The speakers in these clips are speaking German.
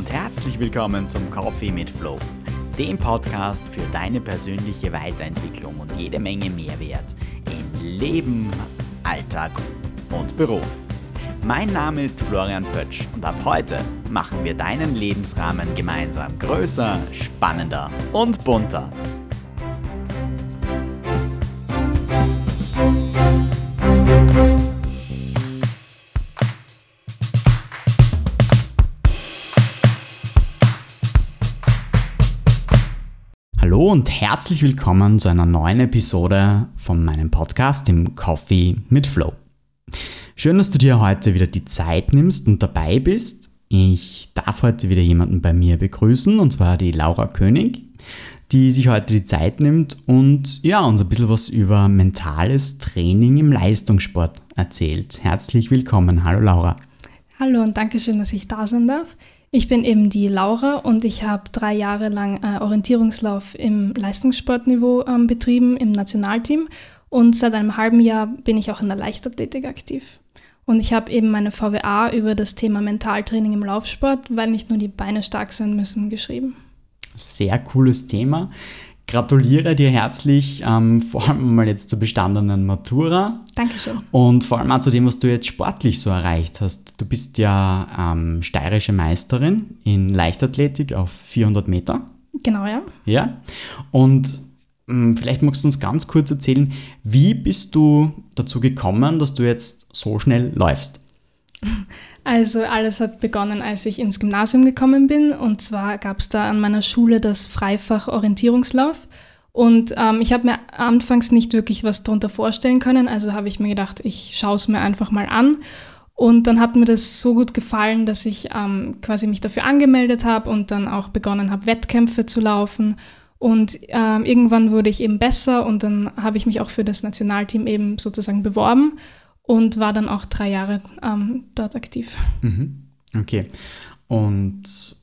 Und herzlich willkommen zum Coffee mit Flow, dem Podcast für deine persönliche Weiterentwicklung und jede Menge Mehrwert in Leben, Alltag und Beruf. Mein Name ist Florian Pötsch und ab heute machen wir deinen Lebensrahmen gemeinsam größer, spannender und bunter. Und herzlich willkommen zu einer neuen Episode von meinem Podcast, dem Coffee mit Flow. Schön, dass du dir heute wieder die Zeit nimmst und dabei bist. Ich darf heute wieder jemanden bei mir begrüßen, und zwar die Laura König, die sich heute die Zeit nimmt und ja, uns ein bisschen was über mentales Training im Leistungssport erzählt. Herzlich willkommen. Hallo Laura. Hallo und danke schön, dass ich da sein darf. Ich bin eben die Laura und ich habe drei Jahre lang äh, Orientierungslauf im Leistungssportniveau ähm, betrieben, im Nationalteam. Und seit einem halben Jahr bin ich auch in der Leichtathletik aktiv. Und ich habe eben meine VWA über das Thema Mentaltraining im Laufsport, weil nicht nur die Beine stark sein müssen, geschrieben. Sehr cooles Thema. Gratuliere dir herzlich, ähm, vor allem mal jetzt zur bestandenen Matura. Dankeschön. Und vor allem auch zu dem, was du jetzt sportlich so erreicht hast. Du bist ja ähm, steirische Meisterin in Leichtathletik auf 400 Meter. Genau, ja. Ja. Und hm, Vielleicht magst du uns ganz kurz erzählen, wie bist du dazu gekommen, dass du jetzt so schnell läufst? Also alles hat begonnen, als ich ins Gymnasium gekommen bin. Und zwar gab es da an meiner Schule das Freifach Orientierungslauf. Und ähm, ich habe mir anfangs nicht wirklich was darunter vorstellen können. Also habe ich mir gedacht, ich schaue es mir einfach mal an. Und dann hat mir das so gut gefallen, dass ich ähm, quasi mich dafür angemeldet habe und dann auch begonnen habe, Wettkämpfe zu laufen und ähm, irgendwann wurde ich eben besser und dann habe ich mich auch für das Nationalteam eben sozusagen beworben und war dann auch drei Jahre ähm, dort aktiv. Mhm. Okay. Und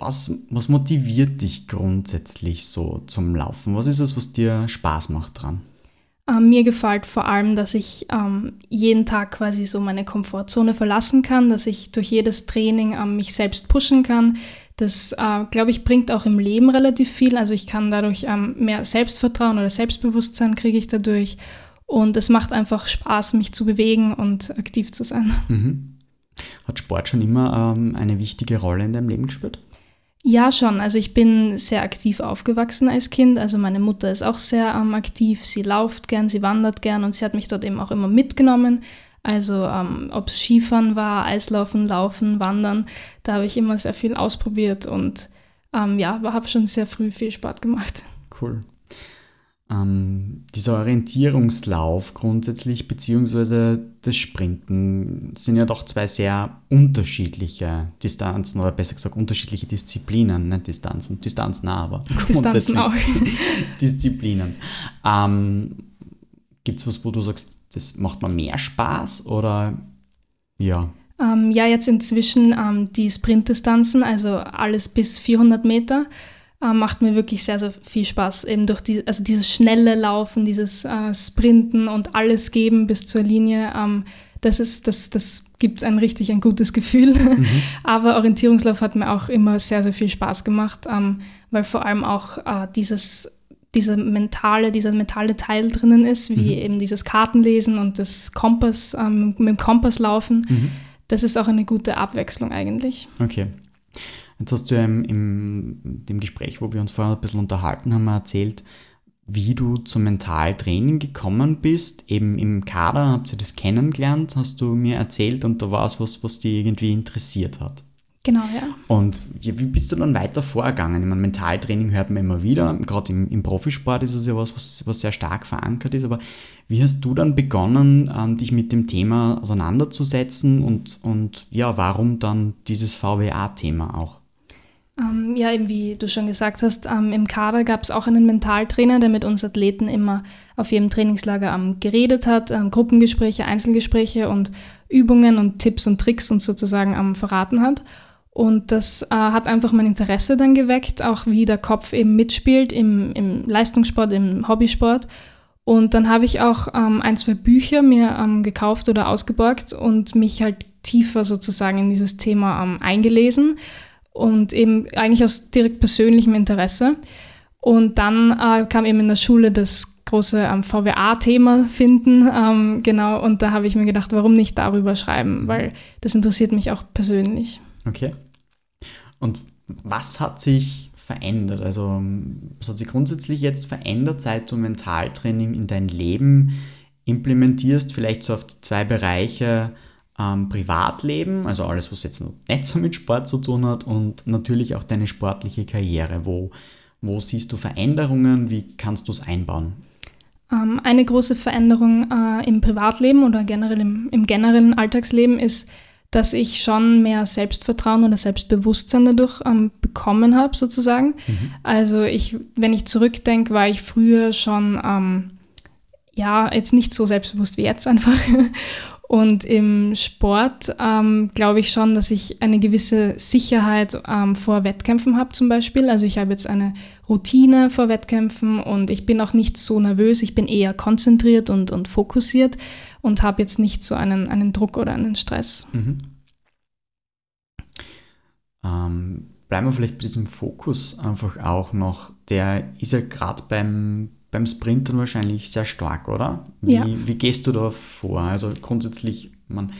was, was motiviert dich grundsätzlich so zum Laufen? Was ist es, was dir Spaß macht dran? Ähm, mir gefällt vor allem, dass ich ähm, jeden Tag quasi so meine Komfortzone verlassen kann, dass ich durch jedes Training ähm, mich selbst pushen kann, das, äh, glaube ich, bringt auch im Leben relativ viel. Also ich kann dadurch ähm, mehr Selbstvertrauen oder Selbstbewusstsein kriege ich dadurch. Und es macht einfach Spaß, mich zu bewegen und aktiv zu sein. Mhm. Hat Sport schon immer ähm, eine wichtige Rolle in deinem Leben gespielt? Ja, schon. Also ich bin sehr aktiv aufgewachsen als Kind. Also meine Mutter ist auch sehr ähm, aktiv. Sie lauft gern, sie wandert gern und sie hat mich dort eben auch immer mitgenommen. Also ähm, ob es Skifahren war, Eislaufen, Laufen, Wandern, da habe ich immer sehr viel ausprobiert und ähm, ja, habe schon sehr früh viel Sport gemacht. Cool. Ähm, dieser Orientierungslauf grundsätzlich, beziehungsweise das Sprinten, sind ja doch zwei sehr unterschiedliche Distanzen oder besser gesagt unterschiedliche Disziplinen, nicht Distanzen, Distanzen nah, aber Distanzen auch. Disziplinen. Ähm, Gibt es was, wo du sagst, das macht mir mehr Spaß oder ja? Ähm, ja, jetzt inzwischen ähm, die Sprintdistanzen, also alles bis 400 Meter, äh, macht mir wirklich sehr, sehr viel Spaß. Eben durch die, also dieses schnelle Laufen, dieses äh, Sprinten und alles geben bis zur Linie. Ähm, das, ist, das, das gibt ein richtig ein gutes Gefühl. Mhm. Aber Orientierungslauf hat mir auch immer sehr, sehr viel Spaß gemacht, ähm, weil vor allem auch äh, dieses dieser mentale, dieser mentale Teil drinnen ist, wie mhm. eben dieses Kartenlesen und das Kompass, ähm, mit dem Kompass laufen. Mhm. Das ist auch eine gute Abwechslung eigentlich. Okay. Jetzt hast du ja im, im dem Gespräch, wo wir uns vorher ein bisschen unterhalten haben, erzählt, wie du zum Mentaltraining gekommen bist. Eben im Kader habt ihr das kennengelernt, hast du mir erzählt und da war es was, was dich irgendwie interessiert hat. Genau, ja. Und wie bist du dann weiter vorgegangen? Ich meine, Mentaltraining hört man immer wieder. Gerade im, im Profisport ist es ja was, was, was, sehr stark verankert ist. Aber wie hast du dann begonnen, ähm, dich mit dem Thema auseinanderzusetzen und, und ja, warum dann dieses VWA-Thema auch? Ähm, ja, eben wie du schon gesagt hast, ähm, im Kader gab es auch einen Mentaltrainer, der mit uns Athleten immer auf jedem Trainingslager ähm, geredet hat, ähm, Gruppengespräche, Einzelgespräche und Übungen und Tipps und Tricks uns sozusagen verraten hat. Und das äh, hat einfach mein Interesse dann geweckt, auch wie der Kopf eben mitspielt im, im Leistungssport, im Hobbysport. Und dann habe ich auch ähm, ein, zwei Bücher mir ähm, gekauft oder ausgeborgt und mich halt tiefer sozusagen in dieses Thema ähm, eingelesen und eben eigentlich aus direkt persönlichem Interesse. Und dann äh, kam eben in der Schule das große ähm, VWA-Thema finden, ähm, genau, und da habe ich mir gedacht, warum nicht darüber schreiben, weil das interessiert mich auch persönlich. Okay. Und was hat sich verändert? Also, was hat sich grundsätzlich jetzt verändert, seit du Mentaltraining in dein Leben implementierst? Vielleicht so auf die zwei Bereiche ähm, Privatleben, also alles, was jetzt nicht so mit Sport zu tun hat, und natürlich auch deine sportliche Karriere. Wo, wo siehst du Veränderungen? Wie kannst du es einbauen? Ähm, eine große Veränderung äh, im Privatleben oder generell im, im generellen Alltagsleben ist, dass ich schon mehr Selbstvertrauen oder Selbstbewusstsein dadurch ähm, bekommen habe, sozusagen. Mhm. Also ich, wenn ich zurückdenke, war ich früher schon, ähm, ja, jetzt nicht so selbstbewusst wie jetzt einfach. Und im Sport ähm, glaube ich schon, dass ich eine gewisse Sicherheit ähm, vor Wettkämpfen habe zum Beispiel. Also ich habe jetzt eine Routine vor Wettkämpfen und ich bin auch nicht so nervös. Ich bin eher konzentriert und, und fokussiert und habe jetzt nicht so einen, einen Druck oder einen Stress. Mhm. Ähm, bleiben wir vielleicht bei diesem Fokus einfach auch noch. Der ist ja gerade beim beim Sprintern wahrscheinlich sehr stark, oder? Wie, ja. wie gehst du da vor? Also grundsätzlich, man,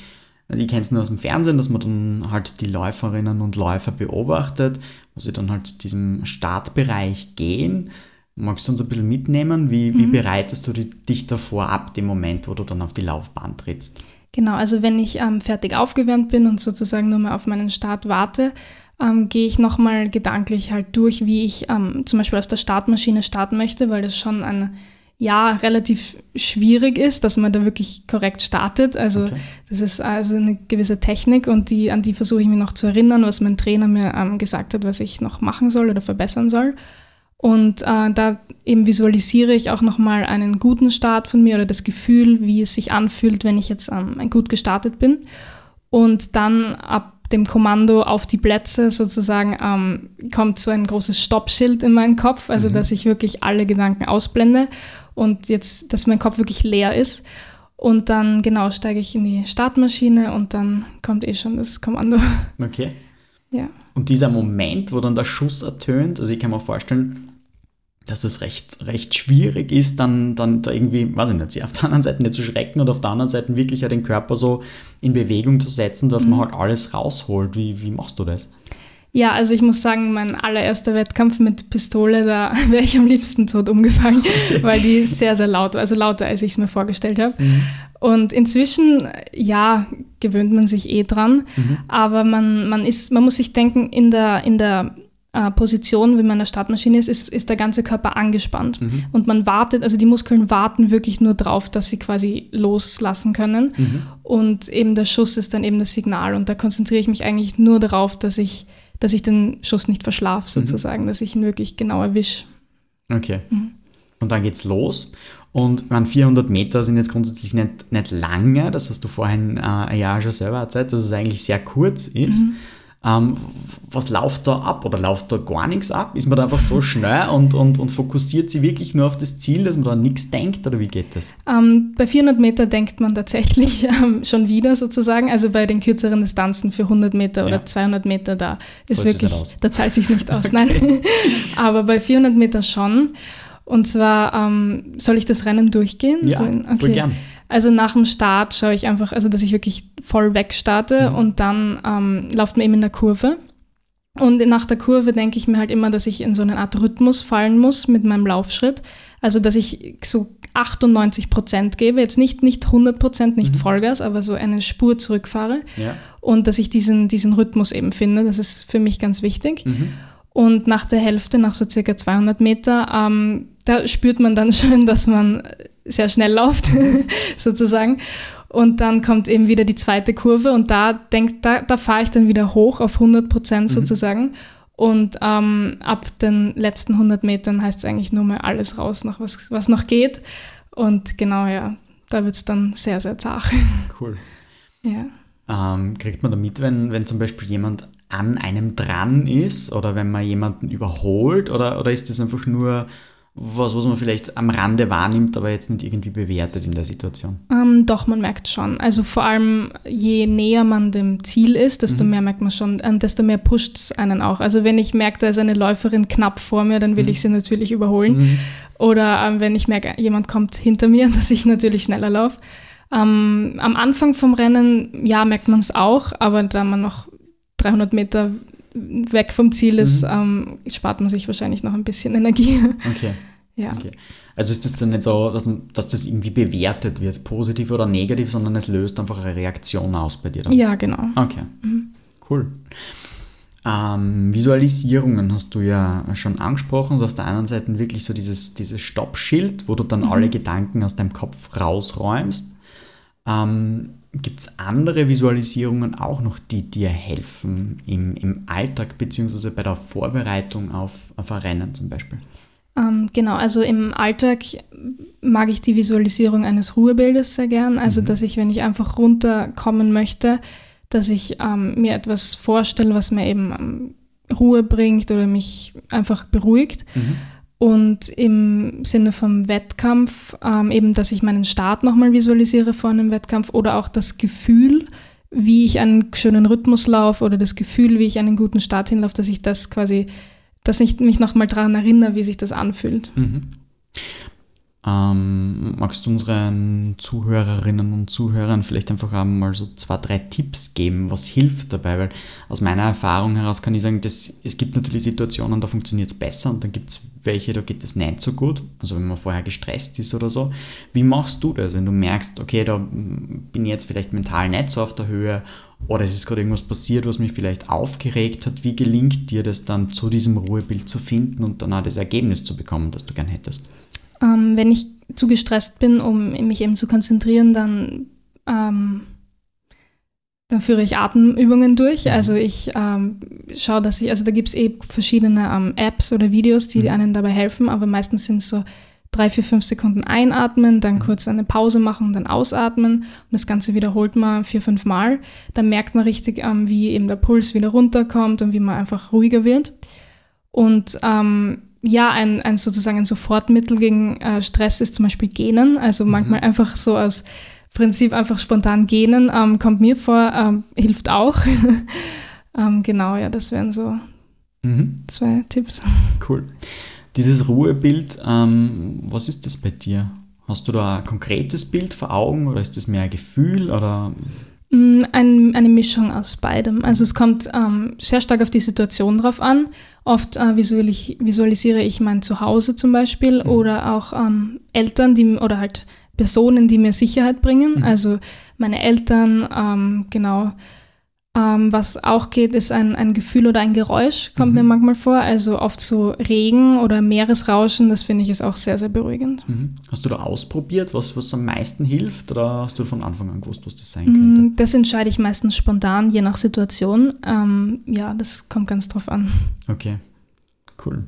ich kenne es nur aus dem Fernsehen, dass man dann halt die Läuferinnen und Läufer beobachtet, wo sie dann halt zu diesem Startbereich gehen. Magst du uns ein bisschen mitnehmen? Wie, mhm. wie bereitest du dich davor ab, dem Moment, wo du dann auf die Laufbahn trittst? Genau, also wenn ich ähm, fertig aufgewärmt bin und sozusagen nur mal auf meinen Start warte, ähm, gehe ich nochmal gedanklich halt durch, wie ich ähm, zum Beispiel aus der Startmaschine starten möchte, weil das schon ein ja relativ schwierig ist, dass man da wirklich korrekt startet. Also okay. das ist also eine gewisse Technik und die, an die versuche ich mir noch zu erinnern, was mein Trainer mir ähm, gesagt hat, was ich noch machen soll oder verbessern soll. Und äh, da eben visualisiere ich auch nochmal einen guten Start von mir oder das Gefühl, wie es sich anfühlt, wenn ich jetzt ähm, gut gestartet bin. Und dann ab dem Kommando auf die Plätze sozusagen ähm, kommt so ein großes Stoppschild in meinen Kopf, also mhm. dass ich wirklich alle Gedanken ausblende und jetzt, dass mein Kopf wirklich leer ist. Und dann, genau, steige ich in die Startmaschine und dann kommt eh schon das Kommando. Okay. Ja. Und dieser Moment, wo dann der Schuss ertönt, also ich kann mir vorstellen, dass es recht, recht schwierig ist, dann, dann da irgendwie, weiß ich nicht, sich auf der anderen Seite nicht zu schrecken und auf der anderen Seite wirklich ja den Körper so in Bewegung zu setzen, dass mhm. man halt alles rausholt. Wie, wie machst du das? Ja, also ich muss sagen, mein allererster Wettkampf mit Pistole, da wäre ich am liebsten tot umgefallen, okay. weil die sehr, sehr laut war, also lauter, als ich es mir vorgestellt habe. Mhm. Und inzwischen, ja, gewöhnt man sich eh dran, mhm. aber man, man, ist, man muss sich denken, in der, in der Position, wenn man in der Startmaschine ist, ist, ist der ganze Körper angespannt. Mhm. Und man wartet, also die Muskeln warten wirklich nur drauf, dass sie quasi loslassen können. Mhm. Und eben der Schuss ist dann eben das Signal. Und da konzentriere ich mich eigentlich nur darauf, dass ich, dass ich den Schuss nicht verschlafe, mhm. sozusagen, mhm. dass ich ihn wirklich genau erwische. Okay. Mhm. Und dann geht's los. Und man, 400 Meter sind jetzt grundsätzlich nicht, nicht lange, das hast du vorhin äh, ja schon selber erzählt, dass es eigentlich sehr kurz ist. Ähm, was läuft da ab oder läuft da gar nichts ab? Ist man da einfach so schnell und, und, und fokussiert sich wirklich nur auf das Ziel, dass man da nichts denkt oder wie geht das? Ähm, bei 400 Meter denkt man tatsächlich ähm, schon wieder sozusagen. Also bei den kürzeren Distanzen für 100 Meter ja. oder 200 Meter, da ist Zahlt wirklich, da zahlt sich nicht aus. okay. Nein, aber bei 400 Meter schon. Und zwar, ähm, soll ich das Rennen durchgehen? Ja, so in, okay. voll gern. Also nach dem Start schaue ich einfach, also dass ich wirklich voll wegstarte mhm. und dann ähm, läuft man eben in der Kurve. Und nach der Kurve denke ich mir halt immer, dass ich in so eine Art Rhythmus fallen muss mit meinem Laufschritt. Also dass ich so 98 Prozent gebe, jetzt nicht, nicht 100 Prozent, nicht mhm. Vollgas, aber so eine Spur zurückfahre. Ja. Und dass ich diesen, diesen Rhythmus eben finde, das ist für mich ganz wichtig. Mhm. Und nach der Hälfte, nach so circa 200 Meter, ähm, da spürt man dann schon, dass man sehr schnell läuft, sozusagen. Und dann kommt eben wieder die zweite Kurve und da, denk, da, da fahre ich dann wieder hoch auf 100 Prozent mhm. sozusagen. Und ähm, ab den letzten 100 Metern heißt es eigentlich nur mal alles raus, noch was, was noch geht. Und genau, ja, da wird es dann sehr, sehr zart. Cool. Ja. Ähm, kriegt man da mit, wenn, wenn zum Beispiel jemand an einem dran ist oder wenn man jemanden überholt oder, oder ist das einfach nur was, was man vielleicht am Rande wahrnimmt, aber jetzt nicht irgendwie bewertet in der Situation? Ähm, doch, man merkt schon. Also vor allem, je näher man dem Ziel ist, desto mhm. mehr merkt man schon, äh, desto mehr pusht es einen auch. Also wenn ich merke, da ist eine Läuferin knapp vor mir, dann will mhm. ich sie natürlich überholen. Mhm. Oder ähm, wenn ich merke, jemand kommt hinter mir, dass ich natürlich schneller laufe. Ähm, am Anfang vom Rennen, ja, merkt man es auch, aber da man noch 300 Meter weg vom Ziel ist, mhm. ähm, spart man sich wahrscheinlich noch ein bisschen Energie. Okay. ja. Okay. Also ist das dann nicht so, dass, dass das irgendwie bewertet wird, positiv oder negativ, sondern es löst einfach eine Reaktion aus bei dir dann? Ja, genau. Okay. Mhm. Cool. Ähm, Visualisierungen hast du ja schon angesprochen. So auf der anderen Seite wirklich so dieses, dieses Stoppschild, wo du dann mhm. alle Gedanken aus deinem Kopf rausräumst. Ähm, Gibt es andere Visualisierungen auch noch, die dir helfen im, im Alltag bzw. bei der Vorbereitung auf, auf ein Rennen zum Beispiel? Ähm, genau, also im Alltag mag ich die Visualisierung eines Ruhebildes sehr gern. Also, mhm. dass ich, wenn ich einfach runterkommen möchte, dass ich ähm, mir etwas vorstelle, was mir eben ähm, Ruhe bringt oder mich einfach beruhigt. Mhm. Und im Sinne vom Wettkampf ähm, eben, dass ich meinen Start nochmal visualisiere vor einem Wettkampf oder auch das Gefühl, wie ich einen schönen Rhythmus laufe oder das Gefühl, wie ich einen guten Start hinlaufe, dass ich das quasi, dass ich mich nochmal daran erinnere, wie sich das anfühlt. Mhm. Ähm, magst du unseren Zuhörerinnen und Zuhörern vielleicht einfach einmal so zwei, drei Tipps geben, was hilft dabei? Weil aus meiner Erfahrung heraus kann ich sagen, dass es gibt natürlich Situationen, da funktioniert es besser und dann gibt es welche, da geht es nicht so gut. Also wenn man vorher gestresst ist oder so. Wie machst du das, wenn du merkst, okay, da bin ich jetzt vielleicht mental nicht so auf der Höhe oder es ist gerade irgendwas passiert, was mich vielleicht aufgeregt hat. Wie gelingt dir das dann, zu diesem Ruhebild zu finden und dann auch das Ergebnis zu bekommen, das du gern hättest? Ähm, wenn ich zu gestresst bin, um mich eben zu konzentrieren, dann, ähm, dann führe ich Atemübungen durch. Mhm. Also ich ähm, schaue, dass ich, also da gibt es eh verschiedene ähm, Apps oder Videos, die mhm. einem dabei helfen, aber meistens sind es so drei, vier, fünf Sekunden einatmen, dann mhm. kurz eine Pause machen, dann ausatmen und das Ganze wiederholt man vier, fünf Mal. Dann merkt man richtig, ähm, wie eben der Puls wieder runterkommt und wie man einfach ruhiger wird. Und ähm, ja, ein, ein sozusagen ein Sofortmittel gegen äh, Stress ist zum Beispiel Genen. Also mhm. manchmal einfach so aus Prinzip einfach spontan gähnen, ähm, kommt mir vor, ähm, hilft auch. ähm, genau, ja, das wären so mhm. zwei Tipps. Cool. Dieses Ruhebild, ähm, was ist das bei dir? Hast du da ein konkretes Bild vor Augen oder ist das mehr ein Gefühl oder Mm, ein, eine Mischung aus beidem. Also es kommt ähm, sehr stark auf die Situation drauf an. Oft äh, visualis visualisiere ich mein Zuhause zum Beispiel mhm. oder auch ähm, Eltern, die oder halt Personen, die mir Sicherheit bringen. Mhm. Also meine Eltern, ähm, genau, ähm, was auch geht, ist ein, ein Gefühl oder ein Geräusch, kommt mhm. mir manchmal vor. Also oft so Regen oder Meeresrauschen, das finde ich ist auch sehr, sehr beruhigend. Mhm. Hast du da ausprobiert, was, was am meisten hilft oder hast du von Anfang an gewusst, was das sein könnte? Mm, das entscheide ich meistens spontan, je nach Situation. Ähm, ja, das kommt ganz drauf an. Okay, cool.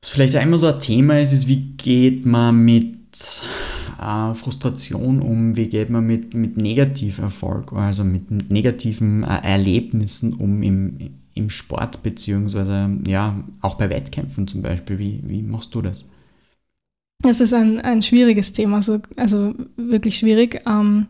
Was vielleicht immer so ein Thema ist, ist, wie geht man mit äh, Frustration um, wie geht man mit, mit Negativerfolg, also mit negativen äh, Erlebnissen um im, im Sport, beziehungsweise ja, auch bei Wettkämpfen zum Beispiel. Wie, wie machst du das? Es ist ein, ein schwieriges Thema, so, also wirklich schwierig. Ähm,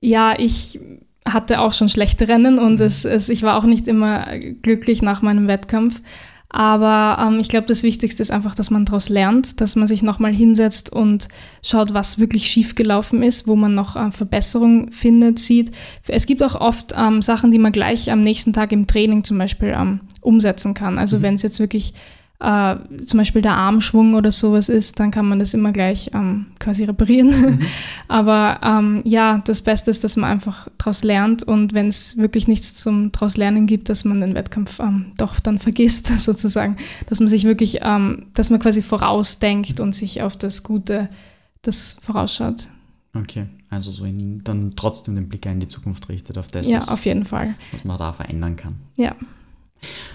ja, ich hatte auch schon schlechte Rennen und mhm. es, es, ich war auch nicht immer glücklich nach meinem Wettkampf. Aber ähm, ich glaube, das Wichtigste ist einfach, dass man daraus lernt, dass man sich nochmal hinsetzt und schaut, was wirklich schiefgelaufen ist, wo man noch äh, Verbesserung findet, sieht. Es gibt auch oft ähm, Sachen, die man gleich am nächsten Tag im Training zum Beispiel ähm, umsetzen kann. Also mhm. wenn es jetzt wirklich äh, zum Beispiel der Armschwung oder sowas ist, dann kann man das immer gleich ähm, quasi reparieren. Mhm. Aber ähm, ja, das Beste ist, dass man einfach daraus lernt und wenn es wirklich nichts zum daraus lernen gibt, dass man den Wettkampf ähm, doch dann vergisst, sozusagen. Dass man sich wirklich, ähm, dass man quasi vorausdenkt und sich auf das Gute, das vorausschaut. Okay, also so in, dann trotzdem den Blick in die Zukunft richtet, auf das, ja, was, auf jeden Fall. was man da verändern kann. Ja.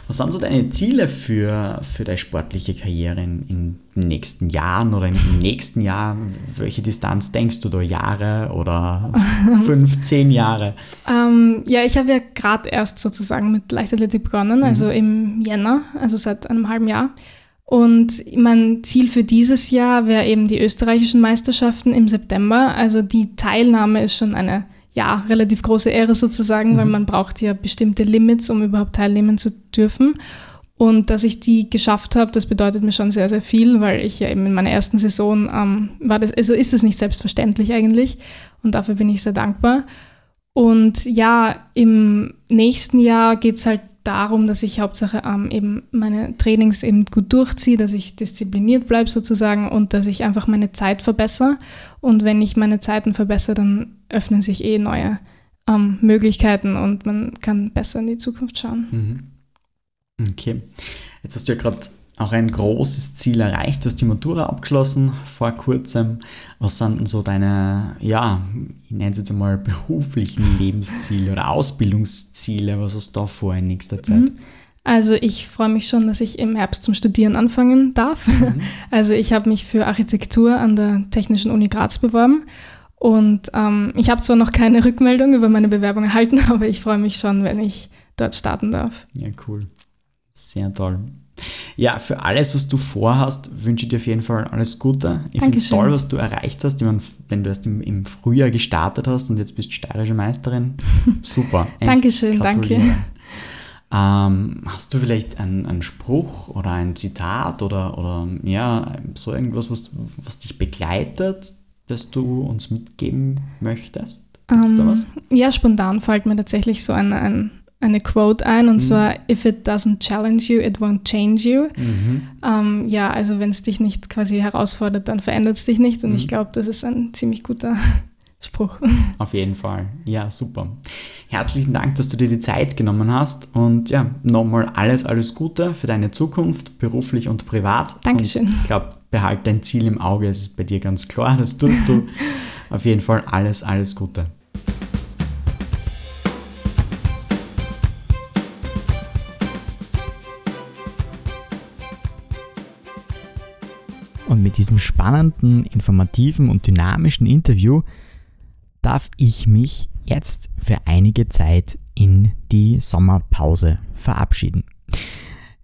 Was sind so deine Ziele für, für deine sportliche Karriere in, in den nächsten Jahren oder im nächsten Jahr? Welche Distanz denkst du da? Jahre oder fünf, zehn Jahre? Ähm, ja, ich habe ja gerade erst sozusagen mit Leichtathletik begonnen, mhm. also im Jänner, also seit einem halben Jahr. Und mein Ziel für dieses Jahr wäre eben die österreichischen Meisterschaften im September. Also die Teilnahme ist schon eine ja, relativ große Ehre sozusagen, mhm. weil man braucht ja bestimmte Limits, um überhaupt teilnehmen zu dürfen. Und dass ich die geschafft habe, das bedeutet mir schon sehr, sehr viel, weil ich ja eben in meiner ersten Saison ähm, war das, also ist es nicht selbstverständlich eigentlich. Und dafür bin ich sehr dankbar. Und ja, im nächsten Jahr geht es halt darum, dass ich Hauptsache ähm, eben meine Trainings eben gut durchziehe, dass ich diszipliniert bleibe sozusagen und dass ich einfach meine Zeit verbessere. Und wenn ich meine Zeiten verbessere, dann öffnen sich eh neue ähm, Möglichkeiten und man kann besser in die Zukunft schauen. Mhm. Okay. Jetzt hast du ja gerade auch ein großes Ziel erreicht. Du hast die Matura abgeschlossen vor kurzem. Was sind denn so deine, ja, ich nenne es jetzt einmal beruflichen Lebensziele oder Ausbildungsziele? Was hast du da vor in nächster Zeit? Mhm. Also ich freue mich schon, dass ich im Herbst zum Studieren anfangen darf. Mhm. Also ich habe mich für Architektur an der Technischen Uni Graz beworben und ähm, ich habe zwar noch keine Rückmeldung über meine Bewerbung erhalten, aber ich freue mich schon, wenn ich dort starten darf. Ja, cool. Sehr toll. Ja, für alles, was du vorhast, wünsche ich dir auf jeden Fall alles Gute. Ich finde es toll, was du erreicht hast. Ich meine, wenn du erst im, im Frühjahr gestartet hast und jetzt bist du steirische Meisterin, super. Dankeschön, danke. Ähm, hast du vielleicht einen, einen, Spruch oder ein Zitat oder, oder ja, so irgendwas, was, was dich begleitet, das du uns mitgeben möchtest? Gibt's um, da ähm, was? Ja, spontan fällt mir tatsächlich so ein, ein eine Quote ein und mhm. zwar, if it doesn't challenge you, it won't change you. Mhm. Ähm, ja, also wenn es dich nicht quasi herausfordert, dann verändert es dich nicht und mhm. ich glaube, das ist ein ziemlich guter Spruch. Auf jeden Fall. Ja, super. Herzlichen Dank, dass du dir die Zeit genommen hast und ja, nochmal alles, alles Gute für deine Zukunft, beruflich und privat. Dankeschön. Und ich glaube, behalte dein Ziel im Auge, es ist bei dir ganz klar, das tust du. Auf jeden Fall alles, alles Gute. Und mit diesem spannenden, informativen und dynamischen Interview darf ich mich jetzt für einige Zeit in die Sommerpause verabschieden.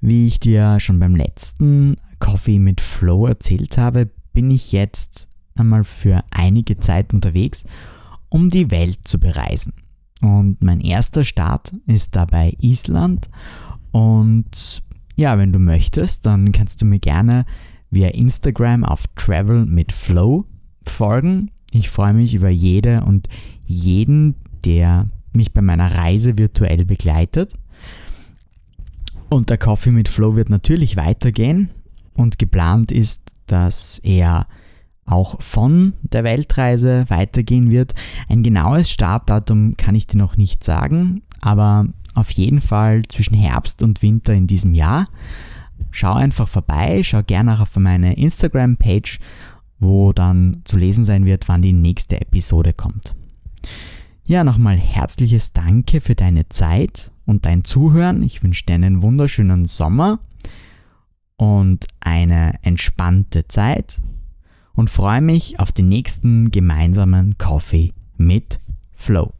Wie ich dir schon beim letzten Coffee mit Flow erzählt habe, bin ich jetzt einmal für einige Zeit unterwegs, um die Welt zu bereisen. Und mein erster Start ist dabei Island. Und ja, wenn du möchtest, dann kannst du mir gerne via Instagram auf Travel mit Flow folgen. Ich freue mich über jede und jeden, der mich bei meiner Reise virtuell begleitet. Und der Coffee mit Flow wird natürlich weitergehen und geplant ist, dass er auch von der Weltreise weitergehen wird. Ein genaues Startdatum kann ich dir noch nicht sagen, aber auf jeden Fall zwischen Herbst und Winter in diesem Jahr schau einfach vorbei, schau gerne auch auf meine Instagram-Page, wo dann zu lesen sein wird, wann die nächste Episode kommt. Ja, nochmal herzliches Danke für deine Zeit und dein Zuhören. Ich wünsche dir einen wunderschönen Sommer und eine entspannte Zeit und freue mich auf den nächsten gemeinsamen Coffee mit Flow.